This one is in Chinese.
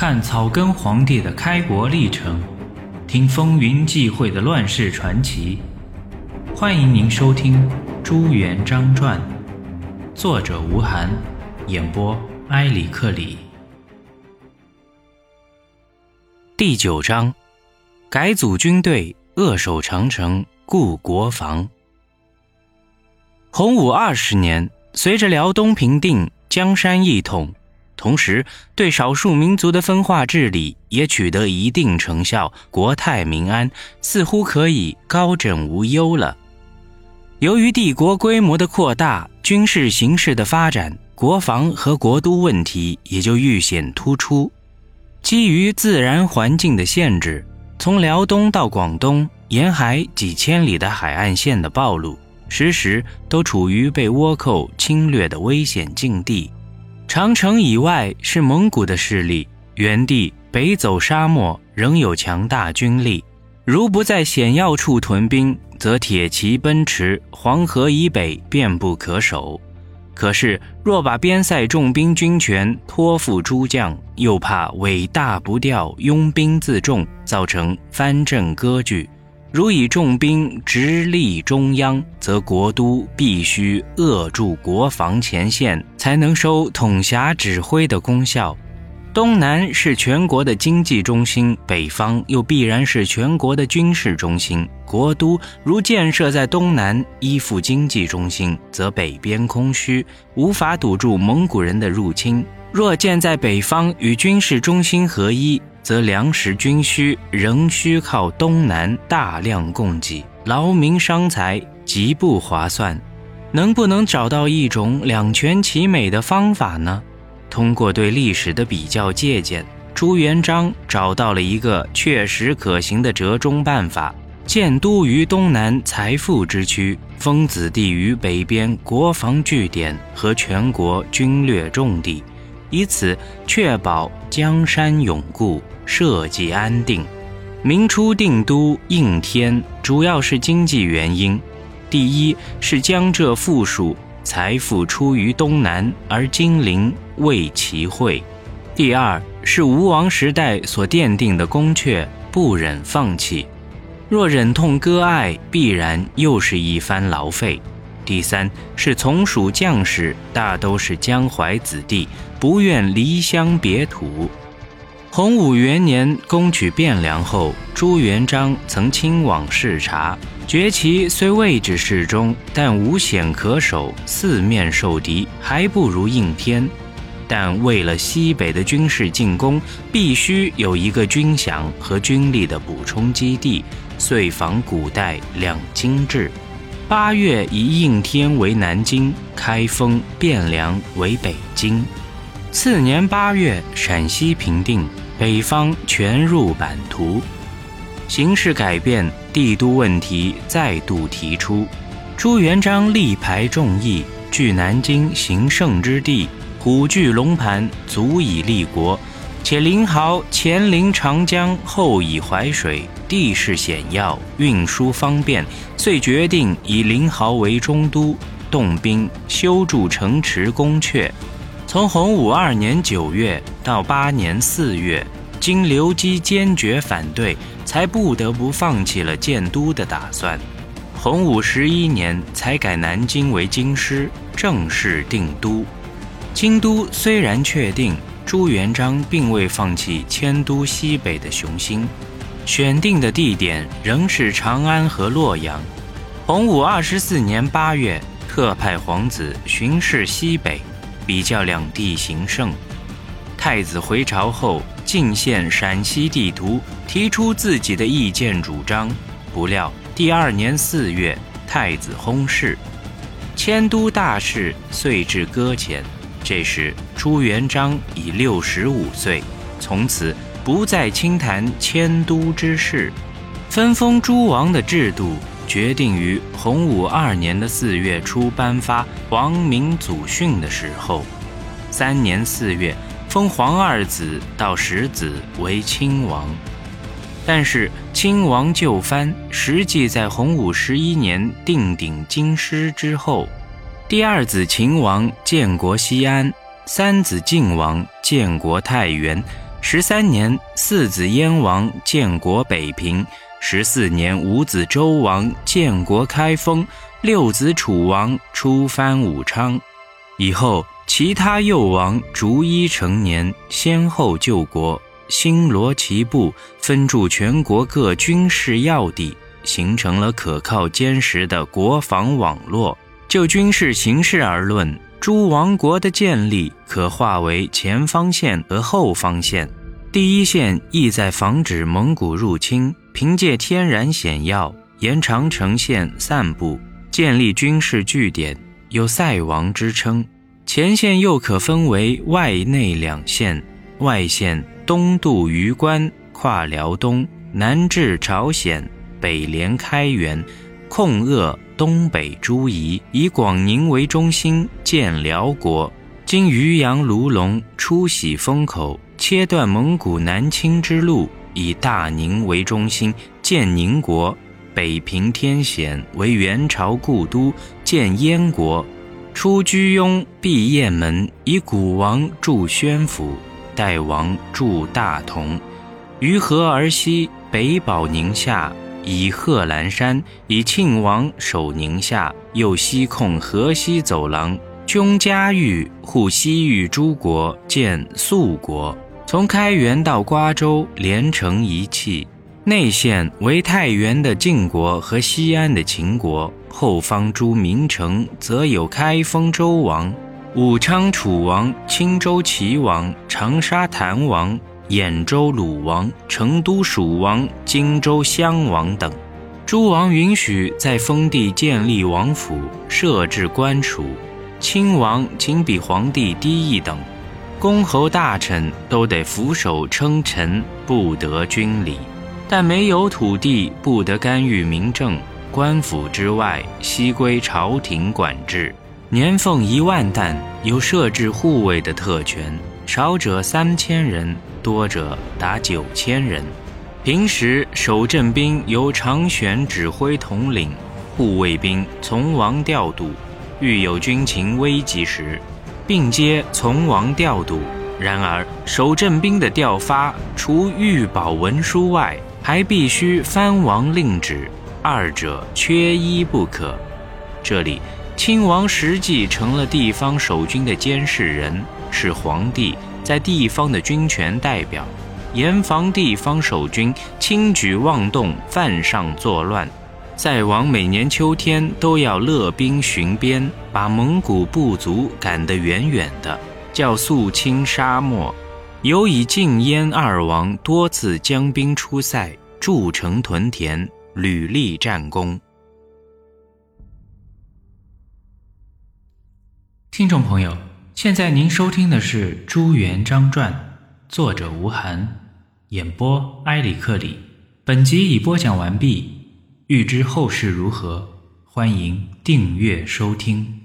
看草根皇帝的开国历程，听风云际会的乱世传奇。欢迎您收听《朱元璋传》，作者吴晗，演播埃里克里。第九章：改组军队，扼守长城，固国防。洪武二十年，随着辽东平定，江山一统。同时，对少数民族的分化治理也取得一定成效，国泰民安，似乎可以高枕无忧了。由于帝国规模的扩大，军事形势的发展，国防和国都问题也就愈显突出。基于自然环境的限制，从辽东到广东沿海几千里的海岸线的暴露，时时都处于被倭寇侵略的危险境地。长城以外是蒙古的势力，原地北走沙漠仍有强大军力。如不在险要处屯兵，则铁骑奔驰，黄河以北便不可守。可是若把边塞重兵军权托付诸将，又怕尾大不掉，拥兵自重，造成藩镇割据。如以重兵直隶中央，则国都必须扼住国防前线，才能收统辖指挥的功效。东南是全国的经济中心，北方又必然是全国的军事中心。国都如建设在东南，依附经济中心，则北边空虚，无法堵住蒙古人的入侵；若建在北方，与军事中心合一。则粮食军需仍需靠东南大量供给，劳民伤财，极不划算。能不能找到一种两全其美的方法呢？通过对历史的比较借鉴，朱元璋找到了一个确实可行的折中办法：建都于东南财富之区，封子弟于北边国防据点和全国军略重地。以此确保江山永固，社稷安定。明初定都应天，主要是经济原因。第一是江浙富庶，财富出于东南，而金陵为其会；第二是吴王时代所奠定的宫阙，不忍放弃。若忍痛割爱，必然又是一番劳费。第三是从属将士大都是江淮子弟，不愿离乡别土。洪武元年攻取汴梁后，朱元璋曾亲往视察，崛其虽位置适中，但无险可守，四面受敌，还不如应天。但为了西北的军事进攻，必须有一个军饷和军力的补充基地，遂仿古代两京制。八月以应天为南京，开封、汴梁为北京。次年八月，陕西平定，北方全入版图。形势改变，帝都问题再度提出。朱元璋力排众议，据南京行胜之地，虎踞龙盘，足以立国。且临濠前临长江，后倚淮水，地势险要，运输方便，遂决定以临濠为中都，动兵修筑城池宫阙。从洪武二年九月到八年四月，经刘基坚决反对，才不得不放弃了建都的打算。洪武十一年才改南京为京师，正式定都。京都虽然确定。朱元璋并未放弃迁都西北的雄心，选定的地点仍是长安和洛阳。洪武二十四年八月，特派皇子巡视西北，比较两地形胜。太子回朝后，进献陕西地图，提出自己的意见主张。不料第二年四月，太子薨逝，迁都大事遂至搁浅。这时，朱元璋已六十五岁，从此不再轻谈迁都之事。分封诸王的制度，决定于洪武二年的四月初颁发皇明祖训的时候。三年四月，封皇二子到十子为亲王。但是亲王就藩，实际在洪武十一年定鼎京师之后。第二子秦王建国西安，三子晋王建国太原，十三年，四子燕王建国北平；十四年，五子周王建国开封；六子楚王出藩武昌。以后，其他幼王逐一成年，先后救国，星罗棋布，分驻全国各军事要地，形成了可靠坚实的国防网络。就军事形势而论，诸王国的建立可划为前方线和后方线。第一线意在防止蒙古入侵，凭借天然险要，沿长城线散布，建立军事据点，有塞王之称。前线又可分为外内两线，外线东渡榆关，跨辽东，南至朝鲜，北连开原，控扼东北诸夷，以广宁为中心建辽国。经渔阳、卢龙，出喜封口。切断蒙古南侵之路，以大宁为中心建宁国；北平天险为元朝故都，建燕国。出居庸闭雁门，以古王筑宣府，代王筑大同。于河而西，北保宁夏，以贺兰山；以庆王守宁夏，又西控河西走廊，军嘉峪护西域诸国，建肃国。从开元到瓜州连成一气，内线为太原的晋国和西安的秦国，后方诸名城则有开封周王、武昌楚王、青州齐王、长沙谭王、兖州鲁王、成都蜀王、荆州襄王等。诸王允许在封地建立王府，设置官署，亲王仅比皇帝低一等。公侯大臣都得俯首称臣，不得军礼；但没有土地，不得干预民政。官府之外，悉归朝廷管制。年俸一万担，有设置护卫的特权，少者三千人，多者达九千人。平时守镇兵由常选指挥统领，护卫兵从王调度。遇有军情危急时，并皆从王调度。然而，守镇兵的调发，除御保文书外，还必须藩王令旨，二者缺一不可。这里，亲王实际成了地方守军的监视人，是皇帝在地方的军权代表，严防地方守军轻举妄动、犯上作乱。塞王每年秋天都要勒兵巡边，把蒙古部族赶得远远的，叫肃清沙漠。尤以晋燕二王多次将兵出塞，筑城屯田，屡立战功。听众朋友，现在您收听的是《朱元璋传》，作者吴晗，演播埃里克里。本集已播讲完毕。欲知后事如何，欢迎订阅收听。